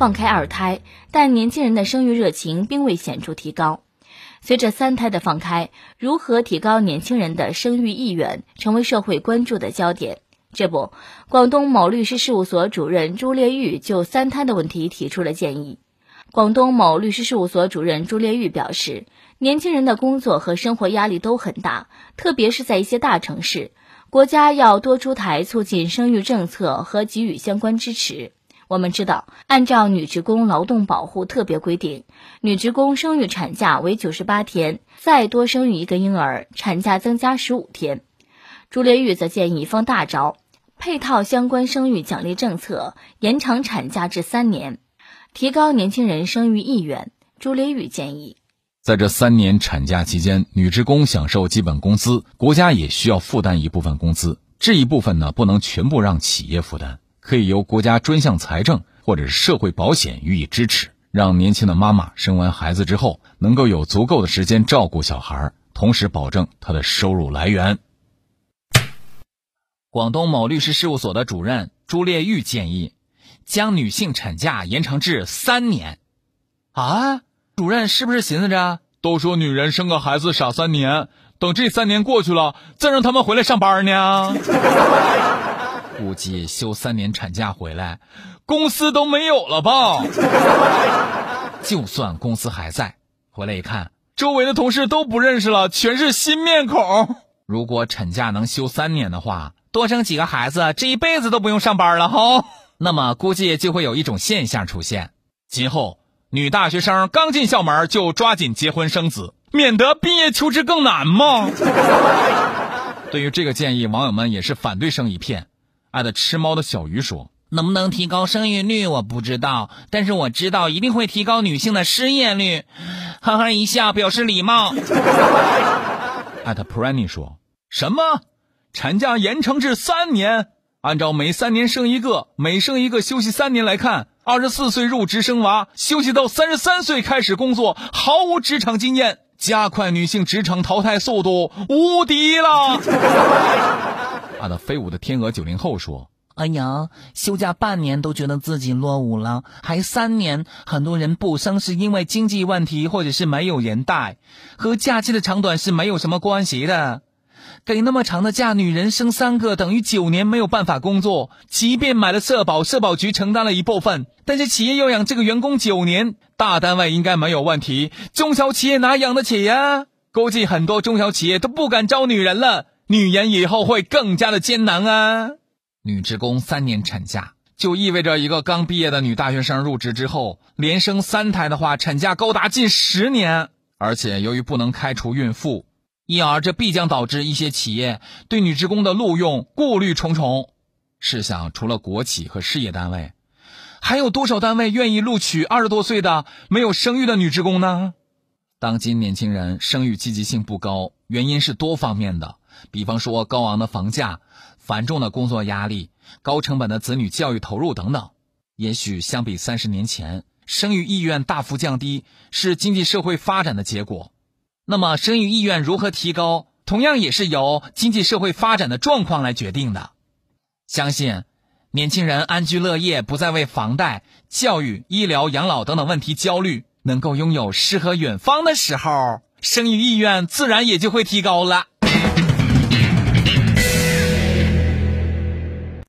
放开二胎，但年轻人的生育热情并未显著提高。随着三胎的放开，如何提高年轻人的生育意愿，成为社会关注的焦点。这不，广东某律师事务所主任朱烈玉就三胎的问题提出了建议。广东某律师事务所主任朱烈玉表示，年轻人的工作和生活压力都很大，特别是在一些大城市，国家要多出台促进生育政策和给予相关支持。我们知道，按照女职工劳动保护特别规定，女职工生育产假为九十八天，再多生育一个婴儿，产假增加十五天。朱烈玉则建议放大招，配套相关生育奖励政策，延长产假至三年，提高年轻人生育意愿。朱烈玉建议，在这三年产假期间，女职工享受基本工资，国家也需要负担一部分工资，这一部分呢，不能全部让企业负担。可以由国家专项财政或者是社会保险予以支持，让年轻的妈妈生完孩子之后能够有足够的时间照顾小孩，同时保证她的收入来源。广东某律师事务所的主任朱烈玉建议，将女性产假延长至三年。啊，主任是不是寻思着，都说女人生个孩子傻三年，等这三年过去了，再让他们回来上班呢？估计休三年产假回来，公司都没有了吧？就算公司还在，回来一看，周围的同事都不认识了，全是新面孔。如果产假能休三年的话，多生几个孩子，这一辈子都不用上班了哈。那么估计就会有一种现象出现：今后女大学生刚进校门就抓紧结婚生子，免得毕业求职更难嘛。对于这个建议，网友们也是反对声一片。爱的吃猫的小鱼说：“能不能提高生育率我不知道，但是我知道一定会提高女性的失业率。”呵呵一笑表示礼貌。艾特 Pranny 说：“什么？产假延长至三年？按照每三年生一个，每生一个休息三年来看，二十四岁入职生娃，休息到三十三岁开始工作，毫无职场经验，加快女性职场淘汰速度，无敌了。”他的飞舞的天鹅九零后说：“哎呀，休假半年都觉得自己落伍了，还三年？很多人不生是因为经济问题，或者是没有人带，和假期的长短是没有什么关系的。给那么长的假，女人生三个等于九年没有办法工作。即便买了社保，社保局承担了一部分，但是企业要养这个员工九年，大单位应该没有问题，中小企业哪养得起呀？估计很多中小企业都不敢招女人了。”女人以后会更加的艰难啊！女职工三年产假，就意味着一个刚毕业的女大学生入职之后，连生三胎的话，产假高达近十年。而且由于不能开除孕妇，因而这必将导致一些企业对女职工的录用顾虑重重。试想，除了国企和事业单位，还有多少单位愿意录取二十多岁的没有生育的女职工呢？当今年轻人生育积极性不高，原因是多方面的。比方说高昂的房价、繁重的工作压力、高成本的子女教育投入等等，也许相比三十年前，生育意愿大幅降低是经济社会发展的结果。那么，生育意愿如何提高，同样也是由经济社会发展的状况来决定的。相信，年轻人安居乐业，不再为房贷、教育、医疗、养老等等问题焦虑，能够拥有诗和远方的时候，生育意愿自然也就会提高了。